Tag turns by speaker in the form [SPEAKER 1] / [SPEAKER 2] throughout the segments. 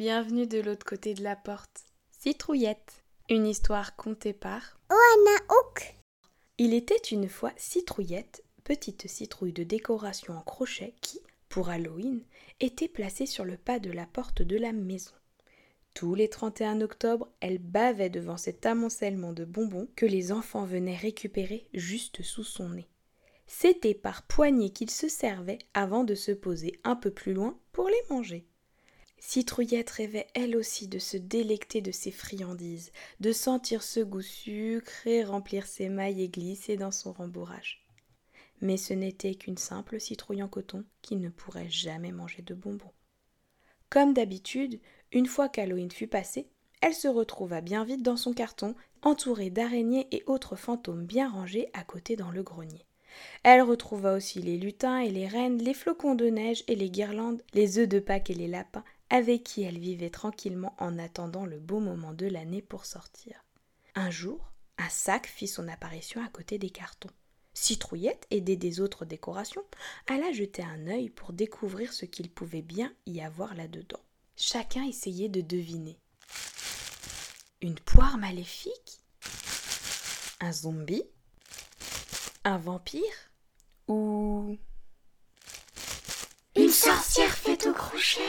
[SPEAKER 1] bienvenue de l'autre côté de la porte. Citrouillette, une histoire contée par
[SPEAKER 2] Oana Hook.
[SPEAKER 1] Il était une fois Citrouillette, petite citrouille de décoration en crochet qui, pour Halloween, était placée sur le pas de la porte de la maison. Tous les 31 octobre, elle bavait devant cet amoncellement de bonbons que les enfants venaient récupérer juste sous son nez. C'était par poignées qu'il se servait avant de se poser un peu plus loin pour les manger. Citrouillette rêvait elle aussi de se délecter de ces friandises, de sentir ce goût sucré remplir ses mailles et glisser dans son rembourrage. Mais ce n'était qu'une simple citrouille en coton qui ne pourrait jamais manger de bonbons. Comme d'habitude, une fois qu'Halloween fut passé, elle se retrouva bien vite dans son carton, entourée d'araignées et autres fantômes bien rangés à côté dans le grenier. Elle retrouva aussi les lutins et les reines, les flocons de neige et les guirlandes, les œufs de Pâques et les lapins, avec qui elle vivait tranquillement en attendant le beau moment de l'année pour sortir. Un jour, un sac fit son apparition à côté des cartons. Citrouillette, aidée des autres décorations, alla jeter un œil pour découvrir ce qu'il pouvait bien y avoir là-dedans. Chacun essayait de deviner. Une poire maléfique? Un zombie? Un vampire? Ou...
[SPEAKER 2] Une sorcière faite au crochet?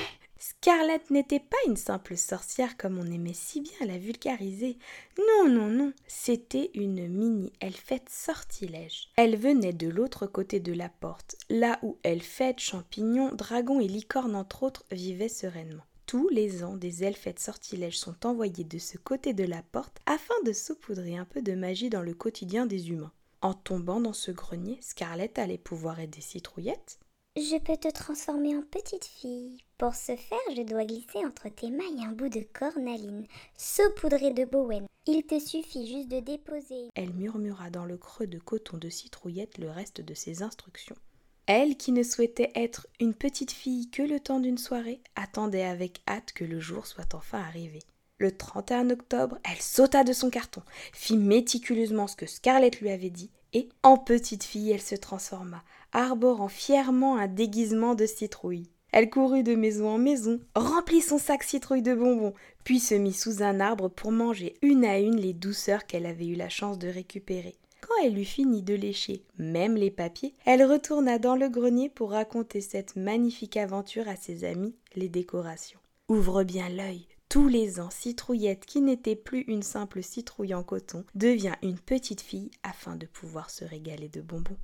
[SPEAKER 1] Scarlett n'était pas une simple sorcière comme on aimait si bien la vulgariser. Non, non, non, c'était une mini-elfette sortilège. Elle venait de l'autre côté de la porte, là où elfettes, champignons, dragons et licornes entre autres vivaient sereinement. Tous les ans, des elfettes sortilèges sont envoyées de ce côté de la porte afin de saupoudrer un peu de magie dans le quotidien des humains. En tombant dans ce grenier, Scarlett allait pouvoir aider Citrouillette.
[SPEAKER 2] Je peux te transformer en petite fille. Pour ce faire, je dois glisser entre tes mailles un bout de cornaline, saupoudré de Bowen. Il te suffit juste de déposer.
[SPEAKER 1] Elle murmura dans le creux de coton de Citrouillette le reste de ses instructions. Elle, qui ne souhaitait être une petite fille que le temps d'une soirée, attendait avec hâte que le jour soit enfin arrivé. Le 31 octobre, elle sauta de son carton, fit méticuleusement ce que Scarlett lui avait dit, et, en petite fille, elle se transforma, arborant fièrement un déguisement de citrouille. Elle courut de maison en maison, remplit son sac citrouille de bonbons, puis se mit sous un arbre pour manger une à une les douceurs qu'elle avait eu la chance de récupérer. Quand elle eut fini de lécher même les papiers, elle retourna dans le grenier pour raconter cette magnifique aventure à ses amis, les décorations. Ouvre bien l'œil. Tous les ans, Citrouillette, qui n'était plus une simple citrouille en coton, devient une petite fille afin de pouvoir se régaler de bonbons.